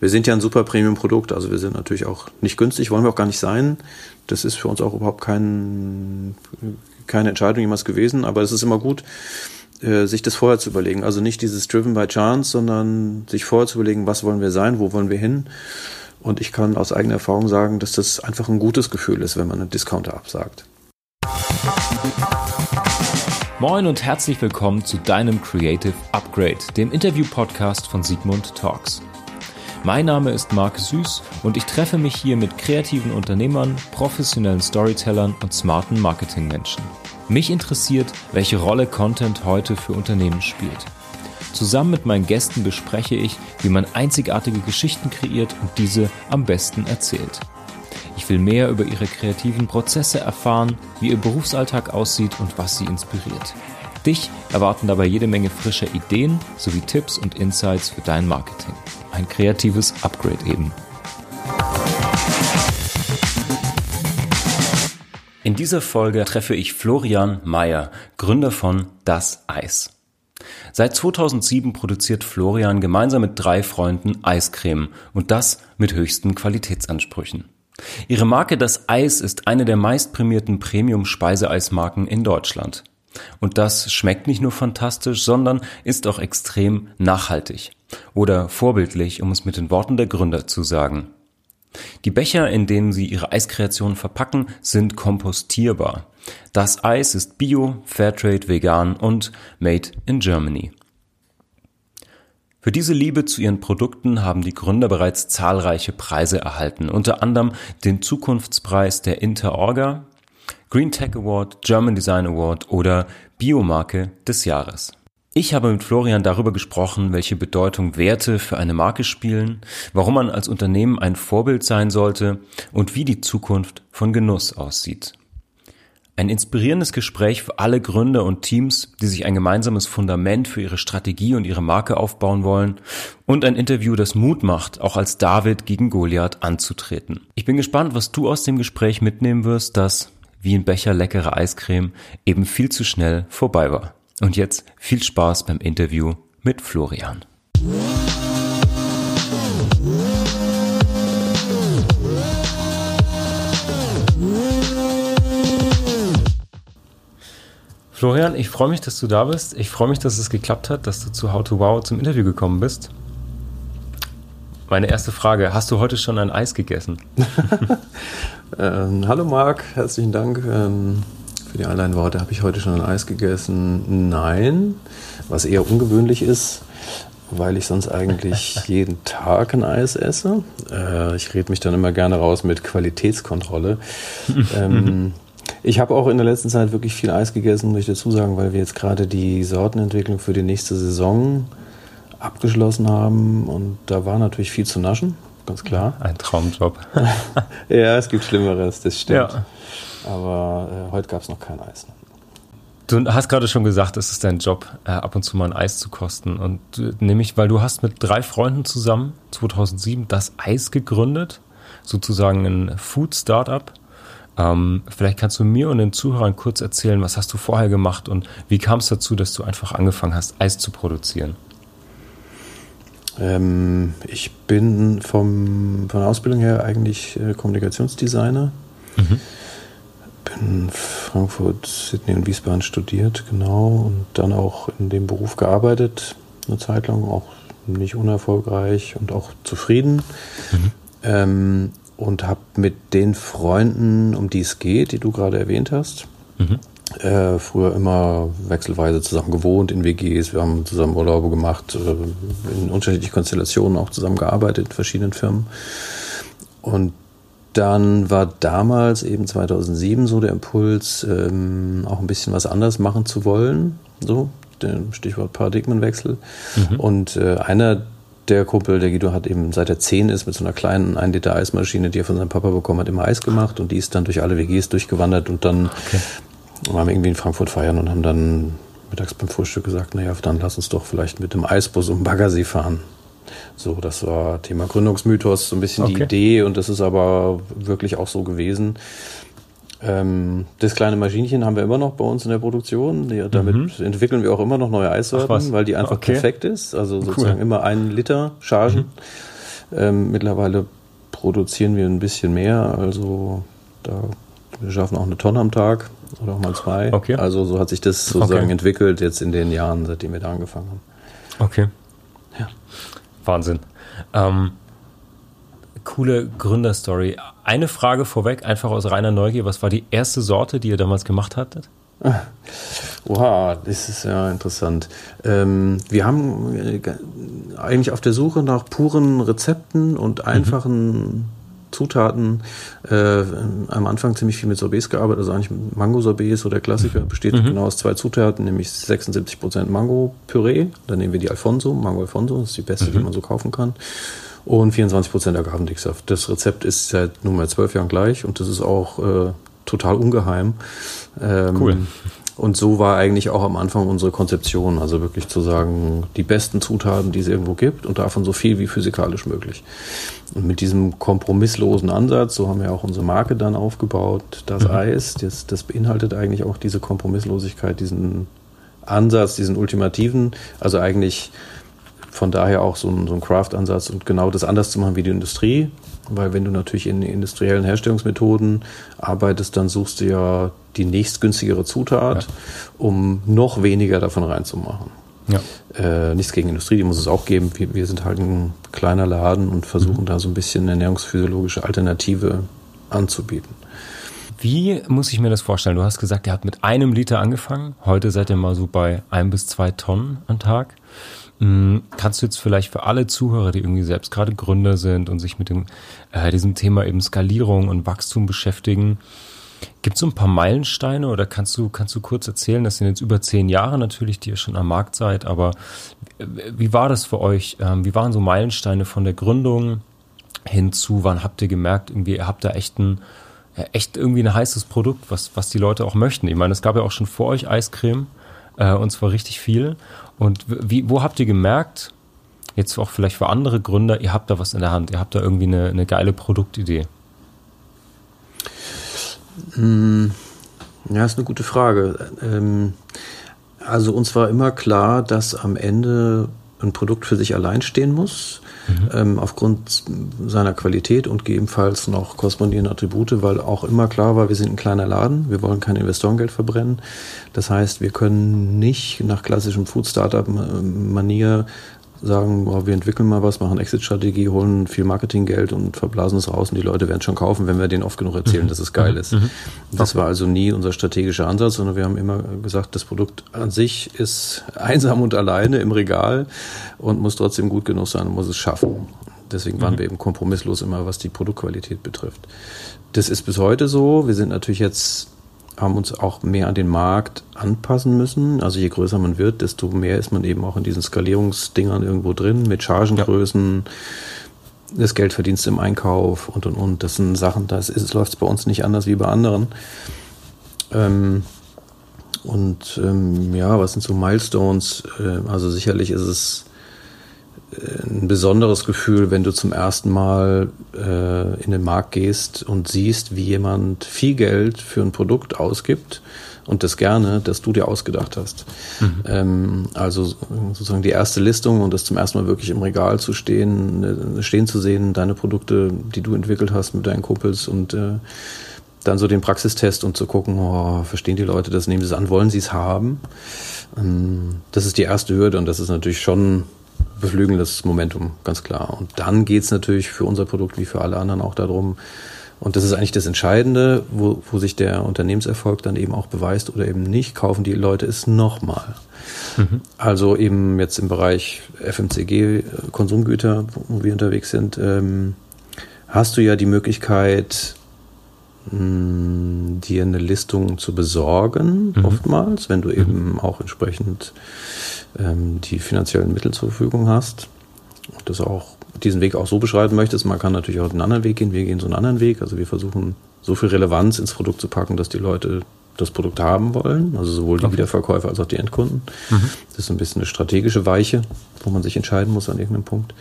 Wir sind ja ein super Premium-Produkt, also wir sind natürlich auch nicht günstig, wollen wir auch gar nicht sein. Das ist für uns auch überhaupt kein, keine Entscheidung jemals gewesen, aber es ist immer gut, äh, sich das vorher zu überlegen. Also nicht dieses Driven by Chance, sondern sich vorher zu überlegen, was wollen wir sein, wo wollen wir hin. Und ich kann aus eigener Erfahrung sagen, dass das einfach ein gutes Gefühl ist, wenn man einen Discounter absagt. Moin und herzlich willkommen zu deinem Creative Upgrade, dem Interview-Podcast von Sigmund Talks. Mein Name ist Marc Süß und ich treffe mich hier mit kreativen Unternehmern, professionellen Storytellern und smarten Marketingmenschen. Mich interessiert, welche Rolle Content heute für Unternehmen spielt. Zusammen mit meinen Gästen bespreche ich, wie man einzigartige Geschichten kreiert und diese am besten erzählt. Ich will mehr über ihre kreativen Prozesse erfahren, wie ihr Berufsalltag aussieht und was sie inspiriert. Dich erwarten dabei jede Menge frischer Ideen sowie Tipps und Insights für dein Marketing ein kreatives Upgrade eben. In dieser Folge treffe ich Florian Mayer, Gründer von Das Eis. Seit 2007 produziert Florian gemeinsam mit drei Freunden Eiscreme und das mit höchsten Qualitätsansprüchen. Ihre Marke Das Eis ist eine der meistprämierten Premium-Speiseeismarken in Deutschland. Und das schmeckt nicht nur fantastisch, sondern ist auch extrem nachhaltig. Oder vorbildlich, um es mit den Worten der Gründer zu sagen. Die Becher, in denen sie ihre Eiskreationen verpacken, sind kompostierbar. Das Eis ist bio, Fairtrade, vegan und made in Germany. Für diese Liebe zu ihren Produkten haben die Gründer bereits zahlreiche Preise erhalten, unter anderem den Zukunftspreis der Interorga, Green Tech Award, German Design Award oder Biomarke des Jahres. Ich habe mit Florian darüber gesprochen, welche Bedeutung Werte für eine Marke spielen, warum man als Unternehmen ein Vorbild sein sollte und wie die Zukunft von Genuss aussieht. Ein inspirierendes Gespräch für alle Gründer und Teams, die sich ein gemeinsames Fundament für ihre Strategie und ihre Marke aufbauen wollen und ein Interview, das Mut macht, auch als David gegen Goliath anzutreten. Ich bin gespannt, was du aus dem Gespräch mitnehmen wirst, das, wie ein Becher leckere Eiscreme, eben viel zu schnell vorbei war. Und jetzt viel Spaß beim Interview mit Florian. Florian, ich freue mich, dass du da bist. Ich freue mich, dass es geklappt hat, dass du zu How to Wow zum Interview gekommen bist. Meine erste Frage, hast du heute schon ein Eis gegessen? ähm, hallo Marc, herzlichen Dank. Ähm, für die Einleitworte habe ich heute schon ein Eis gegessen. Nein, was eher ungewöhnlich ist, weil ich sonst eigentlich jeden Tag ein Eis esse. Äh, ich rede mich dann immer gerne raus mit Qualitätskontrolle. ähm, ich habe auch in der letzten Zeit wirklich viel Eis gegessen, muss ich dazu sagen, weil wir jetzt gerade die Sortenentwicklung für die nächste Saison abgeschlossen haben und da war natürlich viel zu naschen, ganz klar. Ein Traumjob. ja, es gibt Schlimmeres, das stimmt. Ja. Aber äh, heute gab es noch kein Eis. Du hast gerade schon gesagt, es ist dein Job, äh, ab und zu mal ein Eis zu kosten. Und äh, nämlich, weil du hast mit drei Freunden zusammen 2007 das Eis gegründet, sozusagen ein Food-Startup. Ähm, vielleicht kannst du mir und den Zuhörern kurz erzählen, was hast du vorher gemacht und wie kam es dazu, dass du einfach angefangen hast, Eis zu produzieren? Ähm, ich bin vom, von der Ausbildung her eigentlich äh, Kommunikationsdesigner. Mhm in Frankfurt, Sydney und Wiesbaden studiert, genau, und dann auch in dem Beruf gearbeitet, eine Zeit lang, auch nicht unerfolgreich und auch zufrieden. Mhm. Ähm, und habe mit den Freunden, um die es geht, die du gerade erwähnt hast, mhm. Äh, früher immer wechselweise zusammen gewohnt in WGs. Wir haben zusammen Urlaube gemacht, äh, in unterschiedlichen Konstellationen auch zusammen gearbeitet in verschiedenen Firmen. Und dann war damals eben 2007 so der Impuls, ähm, auch ein bisschen was anders machen zu wollen. So, der Stichwort Paradigmenwechsel. Mhm. Und äh, einer der Kumpel, der Guido, hat eben seit er zehn ist mit so einer kleinen 1 Liter Eismaschine, die er von seinem Papa bekommen hat, immer Eis gemacht und die ist dann durch alle WGs durchgewandert und dann okay. Waren wir irgendwie in Frankfurt feiern und haben dann mittags beim Frühstück gesagt, naja, dann lass uns doch vielleicht mit dem Eisbus um Baggersee fahren. So, das war Thema Gründungsmythos, so ein bisschen okay. die Idee und das ist aber wirklich auch so gewesen. Ähm, das kleine Maschinchen haben wir immer noch bei uns in der Produktion. Die, damit mhm. entwickeln wir auch immer noch neue Eissorten, weil die einfach okay. perfekt ist. Also sozusagen cool. immer einen Liter Chargen. Ähm, mittlerweile produzieren wir ein bisschen mehr, also da wir schaffen auch eine Tonne am Tag oder auch mal zwei. Okay. Also so hat sich das sozusagen okay. entwickelt jetzt in den Jahren, seitdem wir da angefangen haben. Okay. Ja. Wahnsinn. Ähm, coole Gründerstory. Eine Frage vorweg, einfach aus reiner Neugier. Was war die erste Sorte, die ihr damals gemacht hattet? Oha, das ist ja interessant. Ähm, wir haben äh, eigentlich auf der Suche nach puren Rezepten und einfachen mhm. Zutaten äh, am Anfang ziemlich viel mit Sorbets gearbeitet, also eigentlich Mango-Sorbets, so der Klassiker, besteht mhm. genau aus zwei Zutaten, nämlich 76% Mango-Püree, dann nehmen wir die Alfonso, Mango Alfonso, das ist die beste, mhm. die man so kaufen kann, und 24% Agavendicksaft. Das Rezept ist seit nunmehr zwölf Jahren gleich und das ist auch äh, total ungeheim. Ähm, cool. Und so war eigentlich auch am Anfang unsere Konzeption, also wirklich zu sagen, die besten Zutaten, die es irgendwo gibt und davon so viel wie physikalisch möglich. Und mit diesem kompromisslosen Ansatz, so haben wir auch unsere Marke dann aufgebaut, das mhm. Eis, das, das beinhaltet eigentlich auch diese Kompromisslosigkeit, diesen Ansatz, diesen ultimativen, also eigentlich von daher auch so ein, so ein Craft-Ansatz und genau das anders zu machen wie die Industrie, weil wenn du natürlich in industriellen Herstellungsmethoden arbeitest, dann suchst du ja die nächstgünstigere Zutat, ja. um noch weniger davon reinzumachen. Ja. Äh, nichts gegen Industrie, die muss es auch geben. Wir, wir sind halt ein kleiner Laden und versuchen mhm. da so ein bisschen eine ernährungsphysiologische Alternative anzubieten. Wie muss ich mir das vorstellen? Du hast gesagt, ihr habt mit einem Liter angefangen. Heute seid ihr mal so bei ein bis zwei Tonnen am Tag. Hm, kannst du jetzt vielleicht für alle Zuhörer, die irgendwie selbst gerade Gründer sind und sich mit dem, äh, diesem Thema eben Skalierung und Wachstum beschäftigen, gibt es so ein paar Meilensteine oder kannst du, kannst du kurz erzählen, das sind jetzt über zehn Jahre natürlich, die ihr schon am Markt seid, aber wie war das für euch? Ähm, wie waren so Meilensteine von der Gründung hinzu? Wann habt ihr gemerkt, irgendwie, ihr habt da echt ein, echt irgendwie ein heißes Produkt, was, was die Leute auch möchten? Ich meine, es gab ja auch schon vor euch Eiscreme äh, und zwar richtig viel. Und wie, wo habt ihr gemerkt, jetzt auch vielleicht für andere Gründer, ihr habt da was in der Hand, ihr habt da irgendwie eine, eine geile Produktidee? Hm, ja, ist eine gute Frage. Ähm, also uns war immer klar, dass am Ende ein Produkt für sich allein stehen muss, mhm. ähm, aufgrund seiner Qualität und gegebenenfalls noch korrespondierende Attribute, weil auch immer klar war, wir sind ein kleiner Laden, wir wollen kein Investorengeld verbrennen. Das heißt, wir können nicht nach klassischem Food-Startup-Manier sagen, boah, wir entwickeln mal was, machen Exit-Strategie, holen viel Marketinggeld und verblasen es raus und die Leute werden schon kaufen, wenn wir denen oft genug erzählen, mhm. dass es geil mhm. ist. Mhm. Das war also nie unser strategischer Ansatz, sondern wir haben immer gesagt, das Produkt an sich ist einsam und alleine im Regal und muss trotzdem gut genug sein und muss es schaffen. Deswegen waren mhm. wir eben kompromisslos immer, was die Produktqualität betrifft. Das ist bis heute so. Wir sind natürlich jetzt haben uns auch mehr an den Markt anpassen müssen. Also je größer man wird, desto mehr ist man eben auch in diesen Skalierungsdingern irgendwo drin mit Chargengrößen, ja. das Geldverdienst im Einkauf und und und. Das sind Sachen, da läuft es bei uns nicht anders wie bei anderen. Ähm, und ähm, ja, was sind so Milestones? Äh, also sicherlich ist es ein besonderes Gefühl, wenn du zum ersten Mal äh, in den Markt gehst und siehst, wie jemand viel Geld für ein Produkt ausgibt und das gerne, das du dir ausgedacht hast. Mhm. Ähm, also sozusagen die erste Listung und das zum ersten Mal wirklich im Regal zu stehen, äh, stehen zu sehen, deine Produkte, die du entwickelt hast mit deinen Kumpels und äh, dann so den Praxistest und zu gucken, oh, verstehen die Leute das, nehmen sie es an, wollen sie es haben. Ähm, das ist die erste Hürde und das ist natürlich schon beflügelndes Momentum, ganz klar. Und dann geht es natürlich für unser Produkt wie für alle anderen auch darum, und das ist eigentlich das Entscheidende, wo, wo sich der Unternehmenserfolg dann eben auch beweist oder eben nicht, kaufen die Leute es nochmal. Mhm. Also eben jetzt im Bereich FMCG, Konsumgüter, wo wir unterwegs sind, ähm, hast du ja die Möglichkeit, mh, dir eine Listung zu besorgen, mhm. oftmals, wenn du eben mhm. auch entsprechend ähm, die finanziellen Mittel zur Verfügung hast und das auch diesen Weg auch so beschreiten möchtest. Man kann natürlich auch einen anderen Weg gehen. Wir gehen so einen anderen Weg. Also wir versuchen so viel Relevanz ins Produkt zu packen, dass die Leute das Produkt haben wollen, also sowohl die okay. Wiederverkäufer als auch die Endkunden. Mhm. Das ist ein bisschen eine strategische Weiche, wo man sich entscheiden muss an irgendeinem Punkt.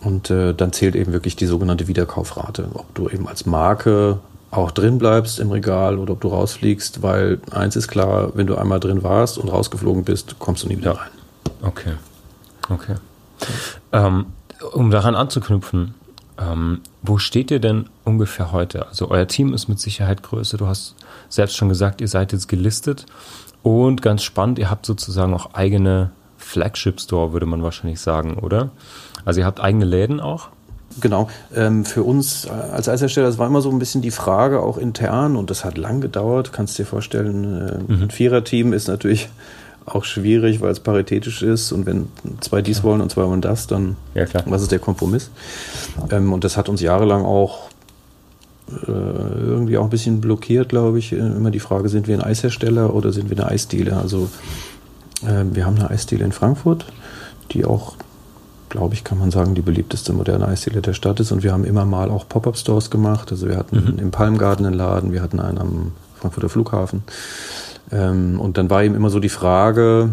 Und äh, dann zählt eben wirklich die sogenannte Wiederkaufrate, ob du eben als Marke auch drin bleibst im Regal oder ob du rausfliegst, weil eins ist klar, wenn du einmal drin warst und rausgeflogen bist, kommst du nie wieder rein. Okay. Okay. Ähm, um daran anzuknüpfen, ähm, wo steht ihr denn ungefähr heute? Also euer Team ist mit Sicherheit größer. Du hast selbst schon gesagt, ihr seid jetzt gelistet. Und ganz spannend, ihr habt sozusagen auch eigene Flagship Store, würde man wahrscheinlich sagen, oder? Also ihr habt eigene Läden auch? Genau. Ähm, für uns als Eishersteller, das war immer so ein bisschen die Frage, auch intern, und das hat lang gedauert, kannst dir vorstellen, äh, mhm. ein Viererteam ist natürlich auch schwierig, weil es paritätisch ist und wenn zwei dies wollen und zwei wollen das, dann ja, was ist der Kompromiss? Ähm, und das hat uns jahrelang auch äh, irgendwie auch ein bisschen blockiert, glaube ich. Äh, immer die Frage, sind wir ein Eishersteller oder sind wir eine Eisdiele? Also äh, wir haben eine Eisdiele in Frankfurt, die auch, glaube ich, kann man sagen, die beliebteste moderne Eisdiele der Stadt ist. Und wir haben immer mal auch Pop-up-Stores gemacht. Also wir hatten mhm. im Palmgarten einen Laden, wir hatten einen am Frankfurter Flughafen. Ähm, und dann war eben immer so die Frage,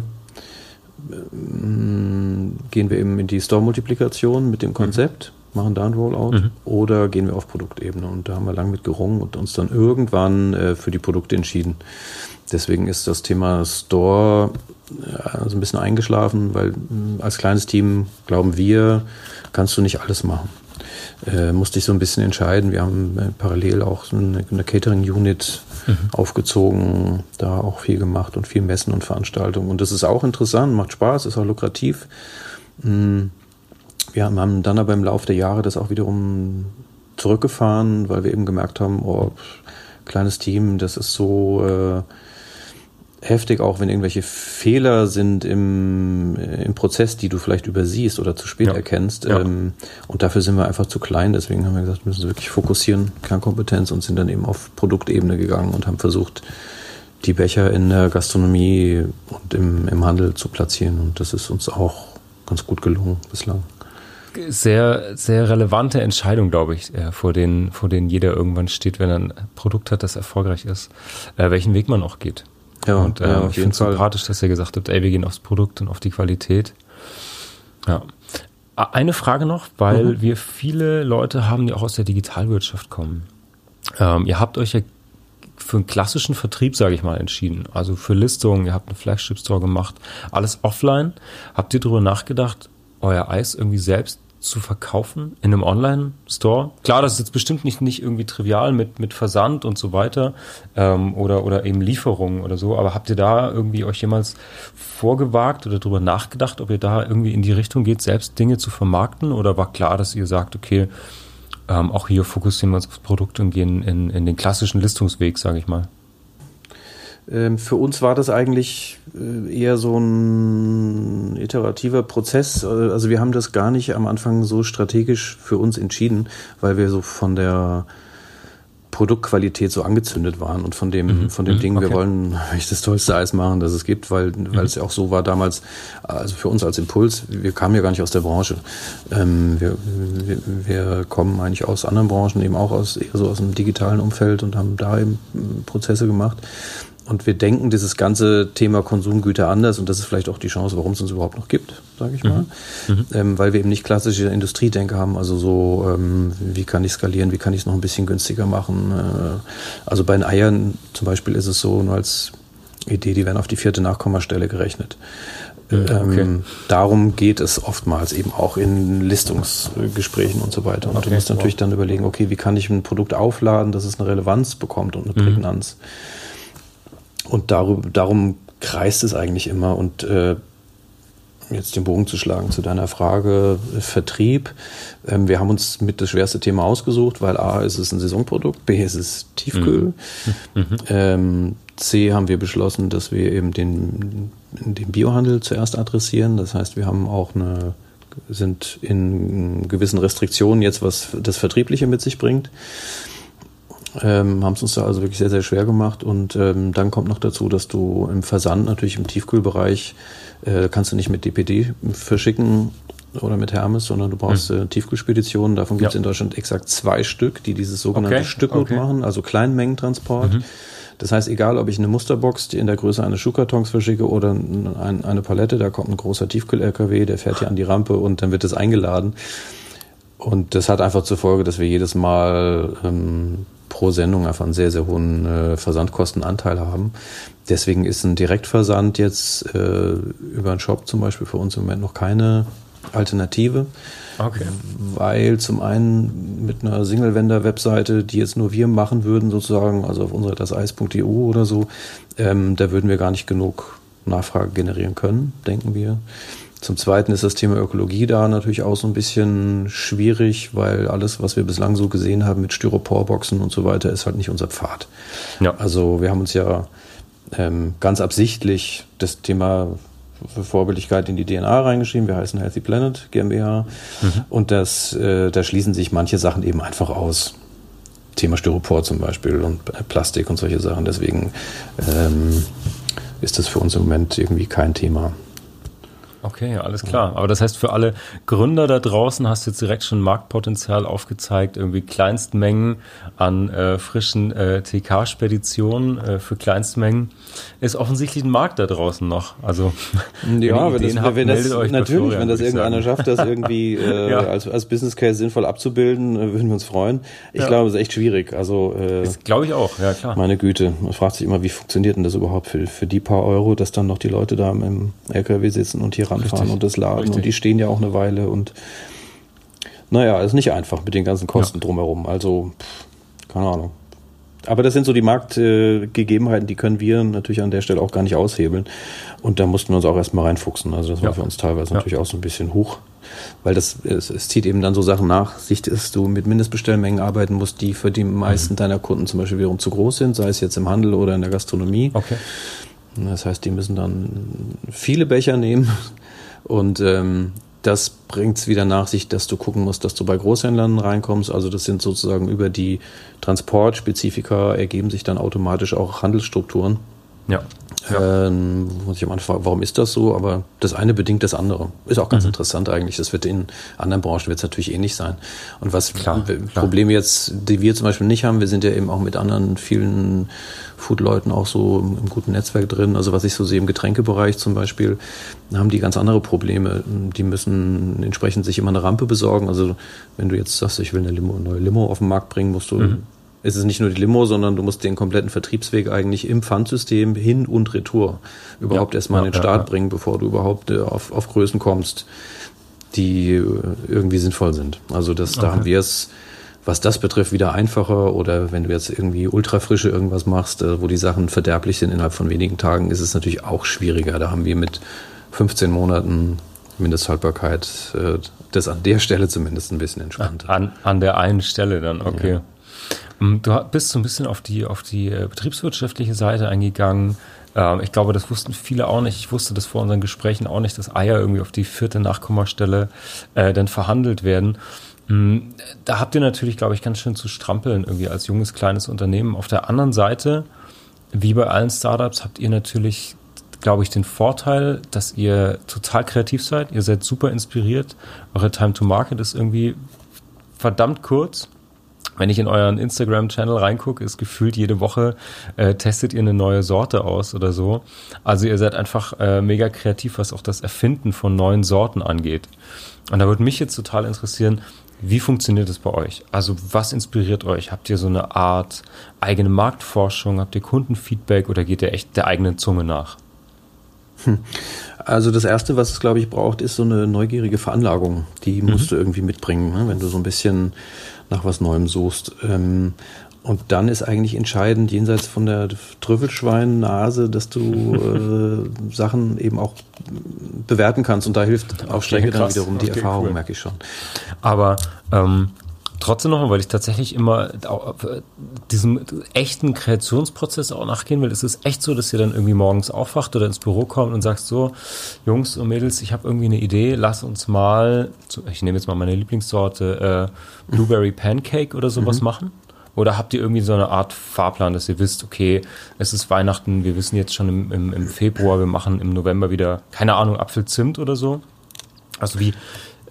ähm, gehen wir eben in die Store-Multiplikation mit dem Konzept, machen da ein Rollout mhm. oder gehen wir auf Produktebene? Und da haben wir lang mit gerungen und uns dann irgendwann äh, für die Produkte entschieden. Deswegen ist das Thema Store äh, so ein bisschen eingeschlafen, weil äh, als kleines Team glauben wir, kannst du nicht alles machen äh, musste ich so ein bisschen entscheiden. Wir haben äh, parallel auch eine, eine Catering-Unit mhm. aufgezogen, da auch viel gemacht und viel Messen und Veranstaltungen. Und das ist auch interessant, macht Spaß, ist auch lukrativ. Mm, wir haben dann aber im Laufe der Jahre das auch wiederum zurückgefahren, weil wir eben gemerkt haben, oh, kleines Team, das ist so äh, heftig, auch wenn irgendwelche Fehler sind im, im Prozess, die du vielleicht übersiehst oder zu spät ja. erkennst. Ja. Ähm, und dafür sind wir einfach zu klein. Deswegen haben wir gesagt, wir müssen wirklich fokussieren, Kernkompetenz und sind dann eben auf Produktebene gegangen und haben versucht, die Becher in der Gastronomie und im, im Handel zu platzieren. Und das ist uns auch ganz gut gelungen bislang. Sehr, sehr relevante Entscheidung, glaube ich, äh, vor denen, vor denen jeder irgendwann steht, wenn er ein Produkt hat, das erfolgreich ist, äh, welchen Weg man auch geht. Ja, und äh, ja, ich finde es sympathisch, dass ihr gesagt habt, ey, wir gehen aufs Produkt und auf die Qualität. Ja. Eine Frage noch, weil mhm. wir viele Leute haben, die auch aus der Digitalwirtschaft kommen. Ähm, ihr habt euch ja für einen klassischen Vertrieb, sage ich mal, entschieden. Also für Listungen, ihr habt einen Flagship-Store gemacht, alles offline. Habt ihr darüber nachgedacht, euer Eis irgendwie selbst zu verkaufen in einem Online-Store. Klar, das ist jetzt bestimmt nicht, nicht irgendwie trivial mit, mit Versand und so weiter ähm, oder, oder eben Lieferungen oder so, aber habt ihr da irgendwie euch jemals vorgewagt oder darüber nachgedacht, ob ihr da irgendwie in die Richtung geht, selbst Dinge zu vermarkten oder war klar, dass ihr sagt, okay, ähm, auch hier fokussieren wir uns aufs Produkt und gehen in, in den klassischen Listungsweg, sage ich mal? Ähm, für uns war das eigentlich äh, eher so ein iterativer Prozess. Äh, also wir haben das gar nicht am Anfang so strategisch für uns entschieden, weil wir so von der Produktqualität so angezündet waren und von dem, mhm. von dem mhm. Ding, okay. wir wollen wirklich das tollste Eis machen, das es gibt, weil, mhm. weil es ja auch so war damals, also für uns als Impuls, wir kamen ja gar nicht aus der Branche. Ähm, wir, wir, wir, kommen eigentlich aus anderen Branchen, eben auch aus, eher so aus dem digitalen Umfeld und haben da eben Prozesse gemacht. Und wir denken dieses ganze Thema Konsumgüter anders und das ist vielleicht auch die Chance, warum es uns überhaupt noch gibt, sage ich mal. Mhm. mhm. Ähm, weil wir eben nicht klassische Industriedenker haben, also so, ähm, wie kann ich skalieren, wie kann ich es noch ein bisschen günstiger machen. Äh, also bei den Eiern zum Beispiel ist es so, nur als Idee, die werden auf die vierte Nachkommastelle gerechnet. Mhm, okay. Ähm, darum geht es oftmals eben auch in Listungsgesprächen und so weiter. Und okay, du musst natürlich wow. dann überlegen, okay, wie kann ich ein Produkt aufladen, dass es eine Relevanz bekommt und eine mhm. Prägnanz. Mhm. Und darum, darum kreist es eigentlich immer. Und äh, jetzt den Bogen zu schlagen zu deiner Frage äh, Vertrieb. Ähm, wir haben uns mit das schwerste Thema ausgesucht, weil A ist es ein Saisonprodukt, B ist es Tiefkühl. Mhm. Mhm. Ähm, C haben wir beschlossen, dass wir eben den, den Biohandel zuerst adressieren. Das heißt, wir haben auch eine sind in gewissen Restriktionen jetzt, was das Vertriebliche mit sich bringt. Ähm, haben es uns da also wirklich sehr, sehr schwer gemacht. Und ähm, dann kommt noch dazu, dass du im Versand natürlich im Tiefkühlbereich äh, kannst du nicht mit DPD verschicken oder mit Hermes, sondern du brauchst hm. äh, Tiefkühlspeditionen. Davon gibt es ja. in Deutschland exakt zwei Stück, die dieses sogenannte okay. Stückgut okay. machen, also Kleinmengentransport. Mhm. Das heißt, egal ob ich eine Musterbox in der Größe eines Schuhkartons verschicke oder ein, eine Palette, da kommt ein großer Tiefkühl-LKW, der fährt hier an die Rampe und dann wird es eingeladen. Und das hat einfach zur Folge, dass wir jedes Mal ähm, pro Sendung einfach einen sehr, sehr hohen äh, Versandkostenanteil haben. Deswegen ist ein Direktversand jetzt äh, über einen Shop zum Beispiel für uns im Moment noch keine Alternative. Okay. Weil zum einen mit einer Single-Vendor-Webseite, die jetzt nur wir machen würden, sozusagen, also auf unserer daseis.eu oder so, ähm, da würden wir gar nicht genug Nachfrage generieren können, denken wir. Zum Zweiten ist das Thema Ökologie da natürlich auch so ein bisschen schwierig, weil alles, was wir bislang so gesehen haben mit Styroporboxen und so weiter, ist halt nicht unser Pfad. Ja. Also wir haben uns ja ähm, ganz absichtlich das Thema Vorbildlichkeit in die DNA reingeschrieben. Wir heißen Healthy Planet GmbH. Mhm. Und das, äh, da schließen sich manche Sachen eben einfach aus. Thema Styropor zum Beispiel und Plastik und solche Sachen. Deswegen ähm, ist das für uns im Moment irgendwie kein Thema. Okay, alles klar. Aber das heißt, für alle Gründer da draußen hast du jetzt direkt schon Marktpotenzial aufgezeigt, irgendwie Kleinstmengen an äh, frischen äh, TK-Speditionen äh, für Kleinstmengen. Ist offensichtlich ein Markt da draußen noch. Also ja, wenn, das, habt, wenn das natürlich, Florian, wenn das irgendeiner schafft, das irgendwie äh, ja. als, als Business Case sinnvoll abzubilden, äh, würden wir uns freuen. Ich ja. glaube, es ist echt schwierig. Also äh, glaube ich auch. Ja klar. Meine Güte, man fragt sich immer, wie funktioniert denn das überhaupt für, für die paar Euro, dass dann noch die Leute da im LKW sitzen und hier ranfahren Richtig. und das laden Richtig. und die stehen ja auch eine Weile und naja, ist nicht einfach mit den ganzen Kosten ja. drumherum. Also, pff, keine Ahnung. Aber das sind so die Marktgegebenheiten, äh, die können wir natürlich an der Stelle auch gar nicht aushebeln. Und da mussten wir uns auch erstmal reinfuchsen. Also das war ja. für uns teilweise ja. natürlich auch so ein bisschen hoch, weil das es, es, zieht eben dann so Sachen nach sich, dass du mit Mindestbestellmengen arbeiten musst, die für die meisten mhm. deiner Kunden zum Beispiel wiederum zu groß sind, sei es jetzt im Handel oder in der Gastronomie. Okay. Das heißt, die müssen dann viele Becher nehmen und ähm, das bringt es wieder nach sich, dass du gucken musst, dass du bei Großhändlern reinkommst. Also das sind sozusagen über die Transportspezifika ergeben sich dann automatisch auch Handelsstrukturen. Ja. Ja. Ähm, muss ich am Anfang, warum ist das so? Aber das eine bedingt das andere. Ist auch ganz mhm. interessant eigentlich. Das wird in anderen Branchen wird es natürlich ähnlich sein. Und was klar, Probleme klar. jetzt, die wir zum Beispiel nicht haben, wir sind ja eben auch mit anderen vielen Food-Leuten auch so im, im, guten Netzwerk drin. Also was ich so sehe im Getränkebereich zum Beispiel, haben die ganz andere Probleme. Die müssen entsprechend sich immer eine Rampe besorgen. Also wenn du jetzt sagst, ich will eine Limo, neue Limo auf den Markt bringen, musst du mhm es ist nicht nur die Limo, sondern du musst den kompletten Vertriebsweg eigentlich im Pfandsystem hin und retour überhaupt ja, erstmal ja, in den Start ja, bringen, bevor du überhaupt äh, auf, auf Größen kommst, die äh, irgendwie sinnvoll sind. Also das, da haben wir es, was das betrifft, wieder einfacher oder wenn du jetzt irgendwie ultrafrische irgendwas machst, äh, wo die Sachen verderblich sind innerhalb von wenigen Tagen, ist es natürlich auch schwieriger. Da haben wir mit 15 Monaten Mindesthaltbarkeit das an der Stelle zumindest ein bisschen entspannter. An, an der einen Stelle dann, okay. Ähm, du bist so ein bisschen auf die, auf die äh, betriebswirtschaftliche Seite eingegangen. Ähm, ich glaube, das wussten viele auch nicht. Ich wusste das vor unseren Gesprächen auch nicht, dass Eier irgendwie auf die vierte Nachkommastelle äh, dann verhandelt werden. Hm, da habt ihr natürlich, glaube ich, ganz schön zu strampeln, irgendwie als junges, kleines Unternehmen. Auf der anderen Seite, wie bei allen Startups, habt ihr natürlich, glaube ich, den Vorteil, dass ihr total kreativ seid. Ihr seid super inspiriert. Eure Time to Market ist irgendwie verdammt kurz wenn ich in euren Instagram-Channel reingucke, ist gefühlt jede Woche äh, testet ihr eine neue Sorte aus oder so. Also ihr seid einfach äh, mega kreativ, was auch das Erfinden von neuen Sorten angeht. Und da würde mich jetzt total interessieren, wie funktioniert das bei euch? Also was inspiriert euch? Habt ihr so eine Art eigene Marktforschung? Habt ihr Kundenfeedback oder geht ihr echt der eigenen Zunge nach? Hm. Also das Erste, was es, glaube ich, braucht, ist so eine neugierige Veranlagung. Die musst mhm. du irgendwie mitbringen, ne? wenn du so ein bisschen nach was Neuem suchst. Ähm, und dann ist eigentlich entscheidend, jenseits von der Trüffelschwein-Nase, dass du äh, Sachen eben auch bewerten kannst. Und da hilft auf Strecke dann wiederum die Erfahrung, cool. merke ich schon. Aber ähm, trotzdem nochmal, weil ich tatsächlich immer diesem echten Kreationsprozess auch nachgehen will. Es ist echt so, dass ihr dann irgendwie morgens aufwacht oder ins Büro kommt und sagst so, Jungs und Mädels, ich habe irgendwie eine Idee, lass uns mal, ich nehme jetzt mal meine Lieblingssorte, äh, Blueberry Pancake oder sowas mhm. machen. Oder habt ihr irgendwie so eine Art Fahrplan, dass ihr wisst, okay, es ist Weihnachten, wir wissen jetzt schon im, im, im Februar, wir machen im November wieder, keine Ahnung, Apfelzimt oder so? Also wie,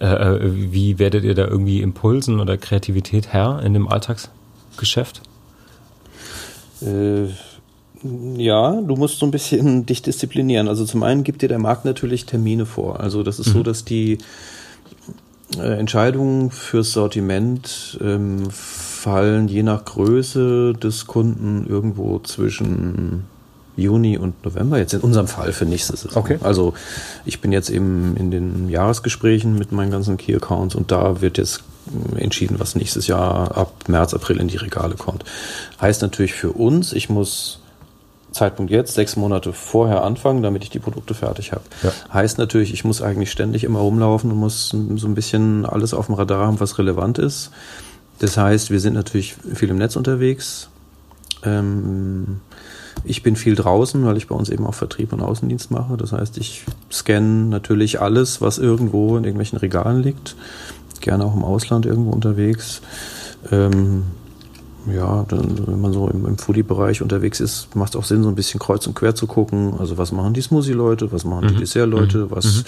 äh, äh, wie werdet ihr da irgendwie Impulsen oder Kreativität Herr in dem Alltagsgeschäft? Äh, ja, du musst so ein bisschen dich disziplinieren. Also zum einen gibt dir der Markt natürlich Termine vor. Also das ist mhm. so, dass die äh, Entscheidungen fürs Sortiment ähm, fallen je nach Größe des Kunden irgendwo zwischen Juni und November. Jetzt in unserem Fall für nächstes Saison. Okay. Also ich bin jetzt eben in den Jahresgesprächen mit meinen ganzen Key Accounts und da wird jetzt entschieden, was nächstes Jahr ab März, April in die Regale kommt. Heißt natürlich für uns, ich muss Zeitpunkt jetzt, sechs Monate vorher anfangen, damit ich die Produkte fertig habe. Ja. Heißt natürlich, ich muss eigentlich ständig immer rumlaufen und muss so ein bisschen alles auf dem Radar haben, was relevant ist. Das heißt, wir sind natürlich viel im Netz unterwegs. Ähm, ich bin viel draußen, weil ich bei uns eben auch Vertrieb und Außendienst mache. Das heißt, ich scanne natürlich alles, was irgendwo in irgendwelchen Regalen liegt. Gerne auch im Ausland irgendwo unterwegs. Ähm, ja, dann, wenn man so im, im Foodie-Bereich unterwegs ist, macht es auch Sinn, so ein bisschen kreuz und quer zu gucken. Also was machen die Smoothie-Leute, was machen die Mhm. Dessert-Leute, was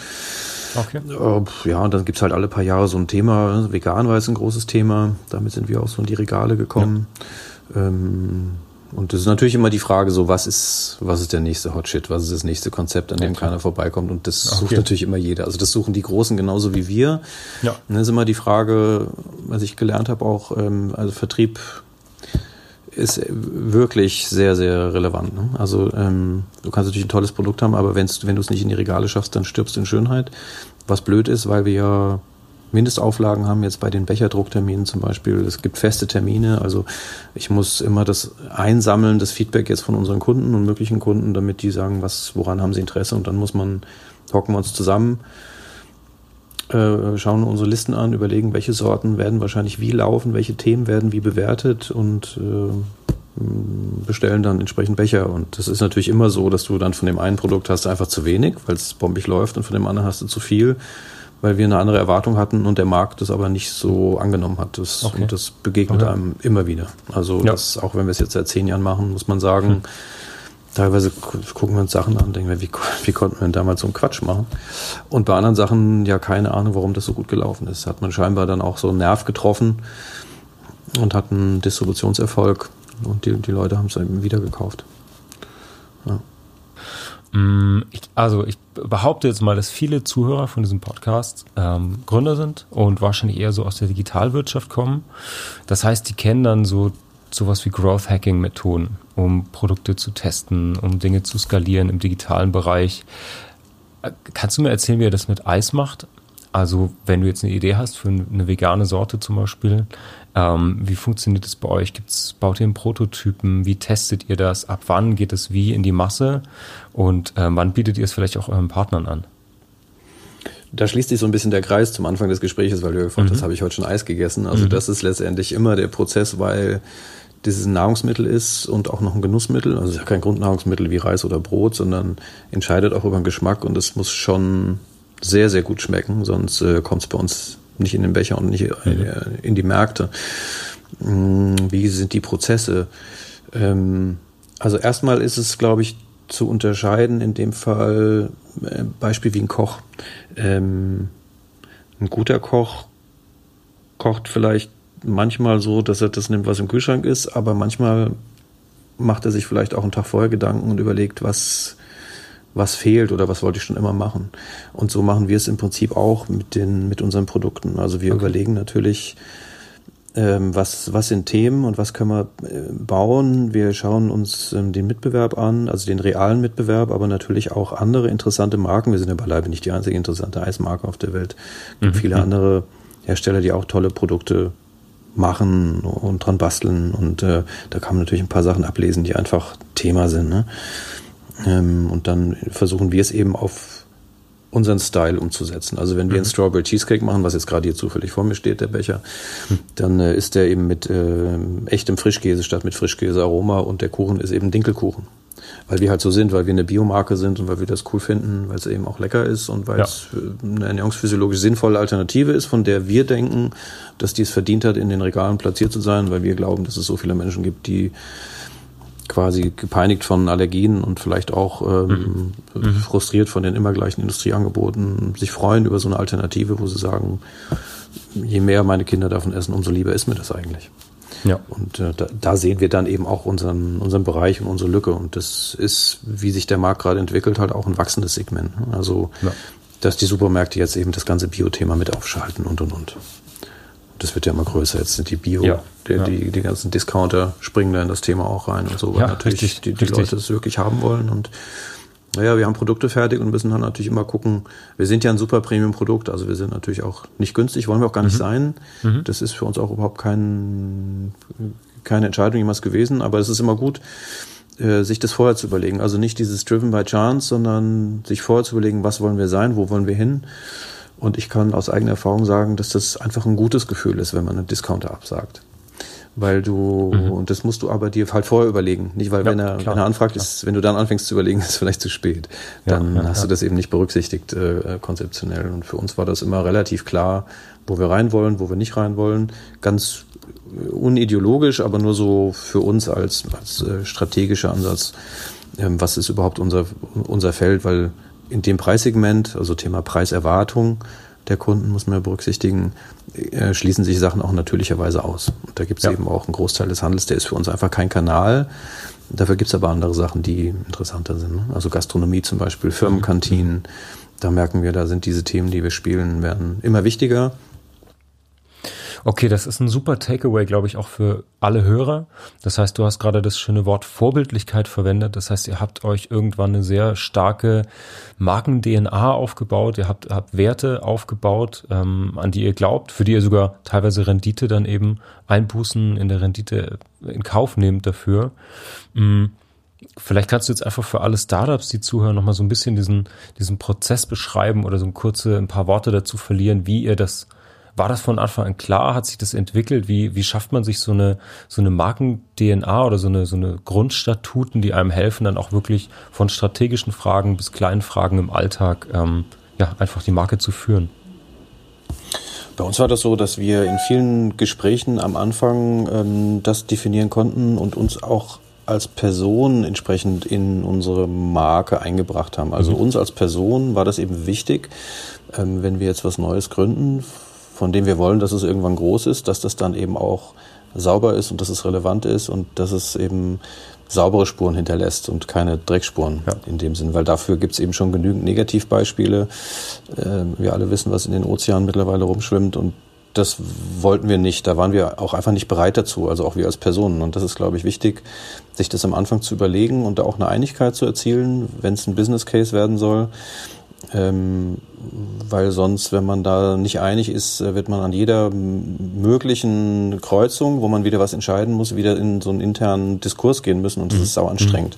Okay. äh, ja, und dann gibt's halt alle paar Jahre so ein Thema. Vegan war jetzt ein großes Thema. Damit sind wir auch so in die Regale gekommen. Ähm, und das ist natürlich immer die Frage, so was ist, was ist der nächste Hot Shit, was ist das nächste Konzept, an dem klar. keiner vorbeikommt. Und das sucht Okay. natürlich immer jeder. Also das suchen die Großen genauso wie wir. Ja. Und dann ist immer die Frage, was ich gelernt habe, auch, ähm, also Vertrieb ist wirklich sehr, sehr relevant. Ne? Also ähm, du kannst natürlich ein tolles Produkt haben, aber wenn's, wenn du es nicht in die Regale schaffst, dann stirbst du in Schönheit. Was blöd ist, weil wir ja Mindestauflagen haben jetzt bei den Becherdruckterminen zum Beispiel. Es gibt feste Termine, also ich muss immer das einsammeln, das Feedback jetzt von unseren Kunden und möglichen Kunden, damit die sagen, was, woran haben sie Interesse und dann muss man, hocken wir uns zusammen, äh, schauen unsere Listen an, überlegen, welche Sorten werden wahrscheinlich wie laufen, welche Themen werden wie bewertet und äh, bestellen dann entsprechend Becher. Und das ist natürlich immer so, dass du dann von dem einen Produkt hast einfach zu wenig, weil es bombig läuft und von dem anderen hast du zu viel, weil wir eine andere Erwartung hatten und der Markt das aber nicht so angenommen hat. Das, Okay. Und das begegnet Okay. einem immer wieder. Also Ja. das, auch wenn wir es jetzt seit zehn Jahren machen, muss man sagen, Teilweise gu- gucken wir uns Sachen an, denken wir, wie, wie konnten wir denn damals so einen Quatsch machen? Und bei anderen Sachen ja keine Ahnung, warum das so gut gelaufen ist. Hat man scheinbar dann auch so einen Nerv getroffen und hat einen Distributionserfolg und die, die Leute haben es eben wieder gekauft. Mm, Ich, also ich behaupte jetzt mal, dass viele Zuhörer von diesem Podcast ähm, Gründer sind und wahrscheinlich eher so aus der Digitalwirtschaft kommen. Das heißt, die kennen dann so sowas wie Growth Hacking Methoden, um Produkte zu testen, um Dinge zu skalieren im digitalen Bereich. Äh, Kannst du mir erzählen, wie ihr das mit Eis macht? Also wenn du jetzt eine Idee hast für eine vegane Sorte zum Beispiel, ähm, wie funktioniert das bei euch? Gibt's, baut ihr einen Prototypen? Wie testet ihr das? Ab wann geht es wie in die Masse? Und ähm, wann bietet ihr es vielleicht auch euren Partnern an? Da schließt sich so ein bisschen der Kreis zum Anfang des Gesprächs, weil du gefragt Mhm. hast, habe ich heute schon Eis gegessen? Also das ist letztendlich immer der Prozess, weil dieses ein Nahrungsmittel ist und auch noch ein Genussmittel. Also es ist ja kein Grundnahrungsmittel wie Reis oder Brot, sondern entscheidet auch über den Geschmack und es muss schon sehr, sehr gut schmecken, sonst äh, kommt es bei uns nicht in den Becher und nicht äh, in die Märkte. Mm, Wie sind die Prozesse? Ähm, also erstmal ist es, glaube ich, zu unterscheiden in dem Fall äh, Beispiel wie ein Koch. Ähm, ein guter Koch kocht vielleicht manchmal so, dass er das nimmt, was im Kühlschrank ist, aber manchmal macht er sich vielleicht auch einen Tag vorher Gedanken und überlegt, was, was fehlt oder was wollte ich schon immer machen. Und so machen wir es im Prinzip auch mit den, mit unseren Produkten. Also wir überlegen natürlich, ähm, was, was sind Themen und was können wir äh, bauen. Wir schauen uns ähm, den Mitbewerb an, also den realen Mitbewerb, aber natürlich auch andere interessante Marken. Wir sind ja beileibe nicht die einzige interessante Eismarke auf der Welt. Es gibt viele andere Hersteller, die auch tolle Produkte machen und dran basteln. Und äh, da kann man natürlich ein paar Sachen ablesen, die einfach Thema sind. Ne? Ähm, und dann versuchen wir es eben auf unseren Style umzusetzen. Also wenn wir einen Strawberry Cheesecake machen, was jetzt gerade hier zufällig vor mir steht, der Becher, dann äh, ist der eben mit äh, echtem Frischkäse statt mit Frischkäsearoma und der Kuchen ist eben Dinkelkuchen. Weil wir halt so sind, weil wir eine Biomarke sind und weil wir das cool finden, weil es eben auch lecker ist und weil Ja. es äh, eine ernährungsphysiologisch sinnvolle Alternative ist, von der wir denken, dass die es verdient hat, in den Regalen platziert zu sein, weil wir glauben, dass es so viele Menschen gibt, die quasi gepeinigt von Allergien und vielleicht auch ähm, frustriert von den immer gleichen Industrieangeboten sich freuen über so eine Alternative, wo sie sagen, je mehr meine Kinder davon essen, umso lieber ist mir das eigentlich. Ja. Und äh, da, da sehen wir dann eben auch unseren, unseren Bereich und unsere Lücke. Und das ist, wie sich der Markt gerade entwickelt, halt auch ein wachsendes Segment. Also, Ja. dass die Supermärkte jetzt eben das ganze Bio-Thema mit aufschalten und und und. Das wird ja immer größer. Jetzt sind die Bio, ja, die, ja. die, die, ganzen Discounter springen da in das Thema auch rein und so, weil ja, natürlich richtig, die, die richtig. Leute es wirklich haben wollen und naja, wir haben Produkte fertig und müssen dann natürlich immer gucken. Wir sind ja ein super Premium-Produkt, also wir sind natürlich auch nicht günstig, wollen wir auch gar nicht mhm. sein. Mhm. Das ist für uns auch überhaupt kein, keine Entscheidung jemals gewesen, aber es ist immer gut, äh, sich das vorher zu überlegen. Also nicht dieses Driven by Chance, sondern sich vorher zu überlegen, was wollen wir sein, wo wollen wir hin. Und ich kann aus eigener Erfahrung sagen, dass das einfach ein gutes Gefühl ist, wenn man einen Discounter absagt. Weil du, mhm. und das musst du aber dir halt vorher überlegen. Nicht, weil ja, wenn, er, klar, wenn er anfragt, klar. ist, wenn du dann anfängst zu überlegen, ist es vielleicht zu spät. Dann ja, ja, hast du das eben nicht berücksichtigt äh, konzeptionell. Und für uns war das immer relativ klar, wo wir rein wollen, wo wir nicht rein wollen. Ganz unideologisch, aber nur so für uns als, als äh, strategischer Ansatz, ähm, was ist überhaupt unser, unser Feld, weil in dem Preissegment, also Thema Preiserwartung der Kunden muss man berücksichtigen, äh, schließen sich Sachen auch natürlicherweise aus. Und da gibt es ja. eben auch einen Großteil des Handels, der ist für uns einfach kein Kanal. Dafür gibt es aber andere Sachen, die interessanter sind. Ne? Also Gastronomie zum Beispiel, Firmenkantinen. Da merken wir, da sind diese Themen, die wir spielen, werden immer wichtiger. Okay, das ist ein super Takeaway, glaube ich, auch für alle Hörer. Das heißt, du hast gerade das schöne Wort Vorbildlichkeit verwendet. Das heißt, ihr habt euch irgendwann eine sehr starke Marken-DNA aufgebaut. Ihr habt, habt Werte aufgebaut, ähm, an die ihr glaubt, für die ihr sogar teilweise Rendite dann eben Einbußen in der Rendite in Kauf nehmt dafür. Mhm. Vielleicht kannst du jetzt einfach für alle Startups, die zuhören, nochmal so ein bisschen diesen, diesen Prozess beschreiben oder so ein kurze, ein paar Worte dazu verlieren, wie ihr das war das von Anfang an klar? Hat sich das entwickelt? Wie, wie schafft man sich so eine, so eine Marken-DNA oder so eine, so eine Grundstatuten, die einem helfen, dann auch wirklich von strategischen Fragen bis kleinen Fragen im Alltag, ähm, ja, einfach die Marke zu führen? Bei uns war das so, dass wir in vielen Gesprächen am Anfang ähm, das definieren konnten und uns auch als Person entsprechend in unsere Marke eingebracht haben. Also mhm. uns als Person war das eben wichtig, ähm, wenn wir jetzt was Neues gründen, von dem wir wollen, dass es irgendwann groß ist, dass das dann eben auch sauber ist und dass es relevant ist und dass es eben saubere Spuren hinterlässt und keine Dreckspuren ja. in dem Sinn, weil dafür gibt es eben schon genügend Negativbeispiele. Ähm, wir alle wissen, was in den Ozeanen mittlerweile rumschwimmt und das wollten wir nicht. Da waren wir auch einfach nicht bereit dazu, also auch wir als Personen. Und das ist, glaube ich, wichtig, sich das am Anfang zu überlegen und da auch eine Einigkeit zu erzielen, wenn es ein Business Case werden soll. Ähm, weil sonst, wenn man da nicht einig ist, äh, wird man an jeder möglichen Kreuzung, wo man wieder was entscheiden muss, wieder in so einen internen Diskurs gehen müssen und das mhm. ist sau anstrengend.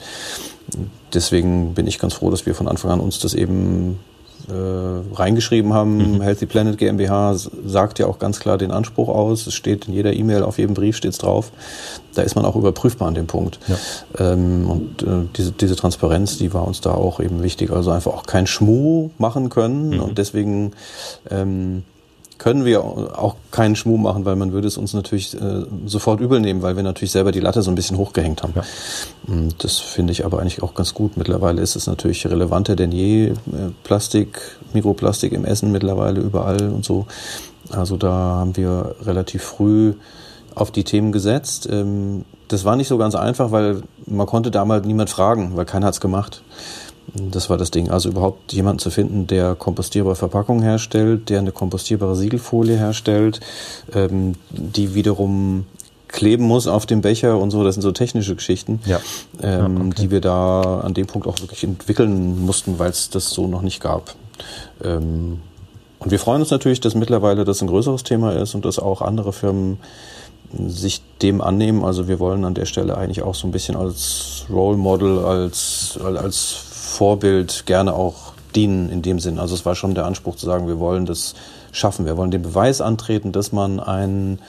Mhm. Deswegen bin ich ganz froh, dass wir von Anfang an uns das eben äh, reingeschrieben haben. Mhm. Healthy Planet GmbH sagt ja auch ganz klar den Anspruch aus. Es steht in jeder E-Mail, auf jedem Brief steht es drauf. Da ist man auch überprüfbar an dem Punkt. Ja. Ähm, und äh, diese, diese Transparenz, die war uns da auch eben wichtig. Also einfach auch kein Schmuh machen können. Mhm. Und deswegen ähm, können wir auch keinen Schmuh machen, weil man würde es uns natürlich äh, sofort übel nehmen, weil wir natürlich selber die Latte so ein bisschen hochgehängt haben. Ja. Das finde ich aber eigentlich auch ganz gut. Mittlerweile ist es natürlich relevanter denn je. Äh, Plastik, Mikroplastik im Essen mittlerweile überall und so. Also da haben wir relativ früh auf die Themen gesetzt. Ähm, das war nicht so ganz einfach, weil man konnte damals niemand fragen, weil keiner hat's gemacht. Das war das Ding. Also überhaupt jemanden zu finden, der kompostierbare Verpackungen herstellt, der eine kompostierbare Siegelfolie herstellt, ähm, die wiederum kleben muss auf dem Becher und so. Das sind so technische Geschichten, ja. Ähm, ja, okay. die wir da an dem Punkt auch wirklich entwickeln mussten, weil es das so noch nicht gab. Ähm, und wir freuen uns natürlich, dass mittlerweile das ein größeres Thema ist und dass auch andere Firmen sich dem annehmen. Also wir wollen an der Stelle eigentlich auch so ein bisschen als Role Model, als, als Vorbild gerne auch dienen in dem Sinn. Also es war schon der Anspruch zu sagen, wir wollen das schaffen. Wir wollen den Beweis antreten, dass man ein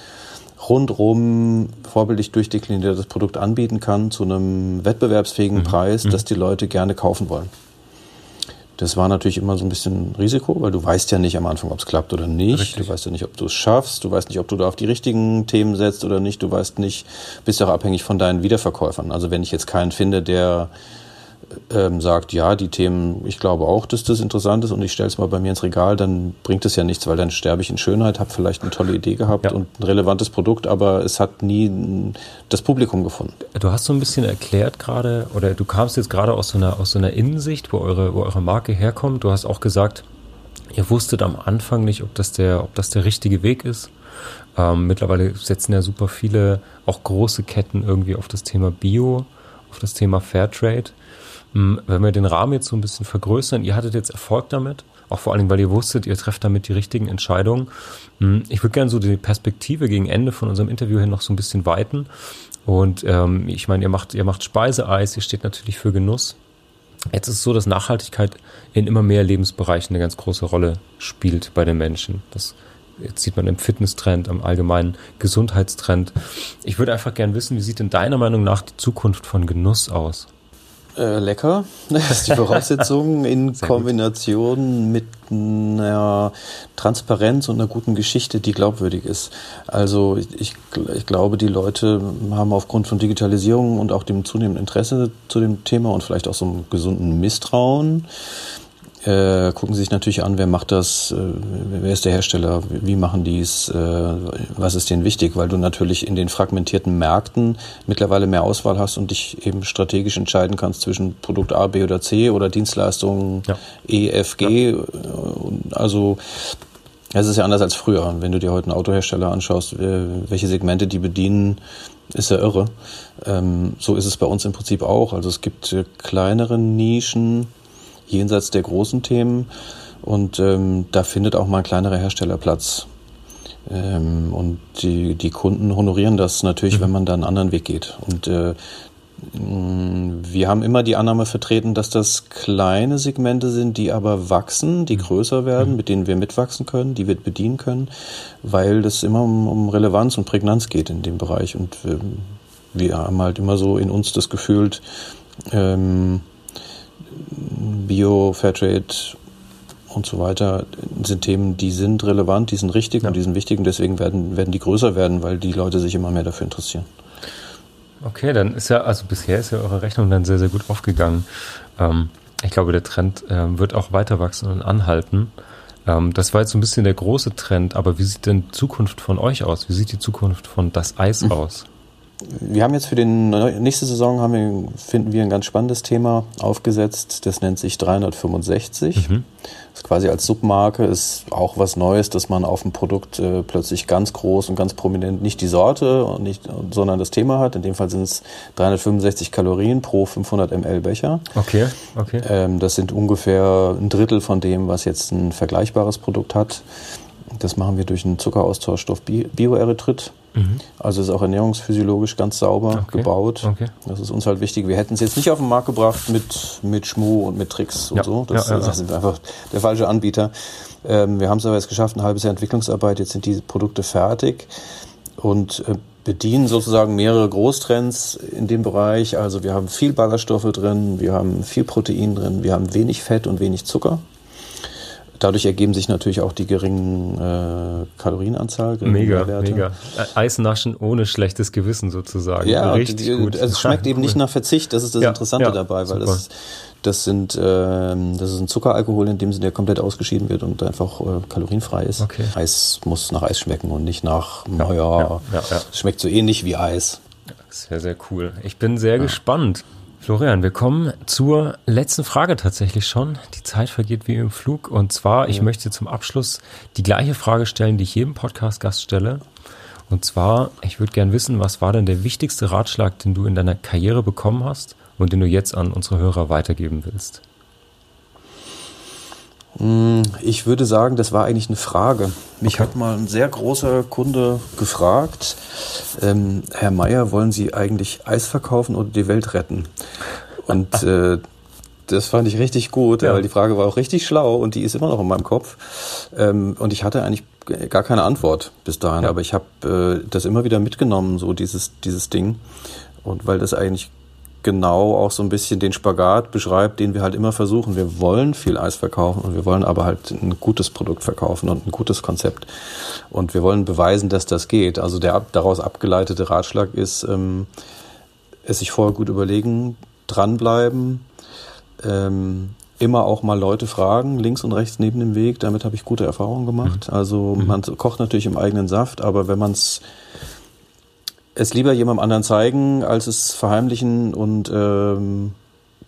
rundrum vorbildlich durchdekliniertes Produkt anbieten kann zu einem wettbewerbsfähigen mhm. Preis, mhm. das die Leute gerne kaufen wollen. Das war natürlich immer so ein bisschen Risiko, weil du weißt ja nicht am Anfang, ob es klappt oder nicht. Richtig. Du weißt ja nicht, ob du es schaffst. Du weißt nicht, ob du da auf die richtigen Themen setzt oder nicht. Du weißt nicht, bist ja auch abhängig von deinen Wiederverkäufern. Also wenn ich jetzt keinen finde, der ähm, sagt, ja, die Themen, ich glaube auch, dass das interessant ist und ich stelle es mal bei mir ins Regal, dann bringt es ja nichts, weil dann sterbe ich in Schönheit, habe vielleicht eine tolle Idee gehabt ja. und ein relevantes Produkt, aber es hat nie das Publikum gefunden. Du hast so ein bisschen erklärt gerade, oder du kamst jetzt gerade aus so einer, aus so einer Innensicht, wo eure, wo eure Marke herkommt. Du hast auch gesagt, ihr wusstet am Anfang nicht, ob das der, ob das der richtige Weg ist. Ähm, mittlerweile setzen ja super viele, auch große Ketten irgendwie auf das Thema Bio, auf das Thema Fairtrade. Ähm, wenn wir den Rahmen jetzt so ein bisschen vergrößern, ihr hattet jetzt Erfolg damit, auch vor allen Dingen, weil ihr wusstet, ihr trefft damit die richtigen Entscheidungen. Ähm, ich würde gerne so die Perspektive gegen Ende von unserem Interview hin noch so ein bisschen weiten. Und ähm, ich meine, ihr macht, ihr macht Speiseeis, ihr steht natürlich für Genuss. Jetzt ist es so, dass Nachhaltigkeit in immer mehr Lebensbereichen eine ganz große Rolle spielt bei den Menschen. Das jetzt sieht man im Fitnesstrend, am allgemeinen Gesundheitstrend. Ich würde einfach gern wissen, wie sieht denn deiner Meinung nach die Zukunft von Genuss aus? Äh, lecker. Das ist die Voraussetzung in Kombination mit einer Transparenz und einer guten Geschichte, die glaubwürdig ist. Also ich, ich glaube, die Leute haben aufgrund von Digitalisierung und auch dem zunehmenden Interesse zu dem Thema und vielleicht auch so einem gesunden Misstrauen äh, gucken sich natürlich an, wer macht das, äh, wer ist der Hersteller, wie machen die es, äh, was ist denen wichtig, weil du natürlich in den fragmentierten Märkten mittlerweile mehr Auswahl hast und dich eben strategisch entscheiden kannst zwischen Produkt A, B oder C oder Dienstleistungen ja. E, F, G. Ja. Also es ist ja anders als früher. Wenn du dir heute einen Autohersteller anschaust, welche Segmente die bedienen, ist ja irre. Ähm, so ist es bei uns im Prinzip auch. Also es gibt kleinere Nischen, jenseits der großen Themen. Und ähm, da findet auch mal ein kleinerer Hersteller Platz. Ähm, und die, die Kunden honorieren das natürlich, mhm. wenn man da einen anderen Weg geht. Und äh, wir haben immer die Annahme vertreten, dass das kleine Segmente sind, die aber wachsen, die mhm. größer werden, mhm. mit denen wir mitwachsen können, die wir bedienen können, weil das immer um, um Relevanz und Prägnanz geht in dem Bereich. Und wir, wir haben halt immer so in uns das Gefühl, ähm, Bio, Fairtrade und so weiter sind Themen, die sind relevant, die sind richtig ja. und die sind wichtig und deswegen werden, werden die größer werden, weil die Leute sich immer mehr dafür interessieren. Okay, dann ist ja, also bisher ist ja eure Rechnung dann sehr, sehr gut aufgegangen. Ähm, ich glaube, der Trend äh, wird auch weiter wachsen und anhalten. Ähm, das war jetzt so ein bisschen der große Trend, aber wie sieht denn die Zukunft von euch aus? Wie sieht die Zukunft von das Eis aus? Wir haben jetzt für die nächste Saison haben wir, finden wir ein ganz spannendes Thema aufgesetzt. Das nennt sich 365. Mhm. Das ist quasi als Submarke ist auch was Neues, dass man auf dem Produkt äh, plötzlich ganz groß und ganz prominent nicht die Sorte und nicht, sondern das Thema hat. In dem Fall sind es 365 Kalorien pro 500 ml Becher. Okay, okay. Ähm, das sind ungefähr ein Drittel von dem, was jetzt ein vergleichbares Produkt hat. Das machen wir durch einen Zuckeraustauschstoff Bioerythrit. Mhm. Also ist auch ernährungsphysiologisch ganz sauber okay. gebaut. Okay. Das ist uns halt wichtig. Wir hätten es jetzt nicht auf den Markt gebracht mit, mit Schmu und mit Tricks und ja. so. Das, ja, ja, das sind einfach der falsche Anbieter. Ähm, wir haben es aber jetzt geschafft, ein halbes Jahr Entwicklungsarbeit. Jetzt sind die Produkte fertig und äh, bedienen sozusagen mehrere Großtrends in dem Bereich. Also wir haben viel Ballaststoffe drin, wir haben viel Protein drin, wir haben wenig Fett und wenig Zucker. Dadurch ergeben sich natürlich auch die geringen äh, Kalorienanzahl. Mega, mega. Eisnaschen ohne schlechtes Gewissen sozusagen. Ja, richtig die, gut. Also es schmeckt eben nicht nach Verzicht. Das ist das ja, Interessante ja, dabei, weil das, das sind ähm, das ist ein Zuckeralkohol in dem Sinne, der komplett ausgeschieden wird und einfach äh, kalorienfrei ist. Okay. Eis muss nach Eis schmecken und nicht nach, ja, naja, ja, ja, es schmeckt so ähnlich wie Eis. Sehr, sehr cool. Ich bin sehr gespannt. Florian, wir kommen zur letzten Frage tatsächlich schon. Die Zeit vergeht wie im Flug. Und zwar, ich möchte zum Abschluss die gleiche Frage stellen, die ich jedem Podcast-Gast stelle. Und zwar, ich würde gern wissen, was war denn der wichtigste Ratschlag, den du in deiner Karriere bekommen hast und den du jetzt an unsere Hörer weitergeben willst? Hm, ich würde sagen, das war eigentlich eine Frage. Mich okay. hat mal ein sehr großer Kunde gefragt, ähm, Herr Meier, wollen Sie eigentlich Eis verkaufen oder die Welt retten? Und äh, das fand ich richtig gut, ja. weil die Frage war auch richtig schlau und die ist immer noch in meinem Kopf. Ähm, und ich hatte eigentlich gar keine Antwort bis dahin, ja. aber ich habe äh, das immer wieder mitgenommen, so dieses, dieses Ding. Und weil das eigentlich genau auch so ein bisschen den Spagat beschreibt, den wir halt immer versuchen. Wir wollen viel Eis verkaufen und wir wollen aber halt ein gutes Produkt verkaufen und ein gutes Konzept. Und wir wollen beweisen, dass das geht. Also der daraus abgeleitete Ratschlag ist, ähm, es sich vorher gut überlegen, dranbleiben, ähm, immer auch mal Leute fragen, links und rechts neben dem Weg. Damit habe ich gute Erfahrungen gemacht. Mhm. Also mhm. man kocht natürlich im eigenen Saft, aber wenn man es es lieber jemandem anderen zeigen, als es verheimlichen und ähm,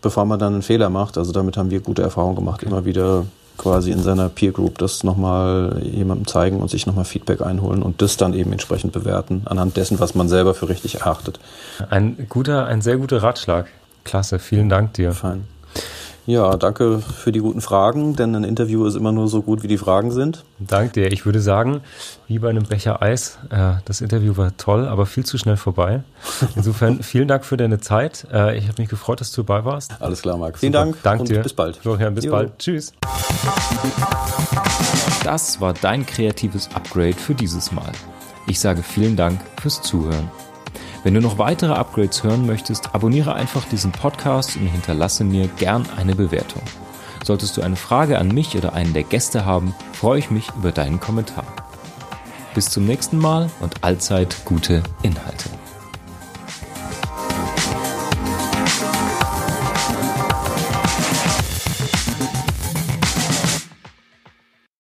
bevor man dann einen Fehler macht. Also damit haben wir gute Erfahrungen gemacht, okay. immer wieder quasi in seiner Peer Group das nochmal jemandem zeigen und sich nochmal Feedback einholen und das dann eben entsprechend bewerten, anhand dessen, was man selber für richtig erachtet. Ein guter, ein sehr guter Ratschlag. Klasse, vielen Dank dir. Fein. Ja, danke für die guten Fragen, denn ein Interview ist immer nur so gut, wie die Fragen sind. Danke dir. Ich würde sagen, wie bei einem Becher Eis, äh, das Interview war toll, aber viel zu schnell vorbei. Insofern vielen Dank für deine Zeit. Äh, ich habe mich gefreut, dass du dabei warst. Alles klar, Marc. Vielen Dank. Danke dir. Bis bald. Florian, bis jo. bald. Tschüss. Das war dein kreatives Upgrade für dieses Mal. Ich sage vielen Dank fürs Zuhören. Wenn du noch weitere Upgrades hören möchtest, abonniere einfach diesen Podcast und hinterlasse mir gern eine Bewertung. Solltest du eine Frage an mich oder einen der Gäste haben, freue ich mich über deinen Kommentar. Bis zum nächsten Mal und allzeit gute Inhalte.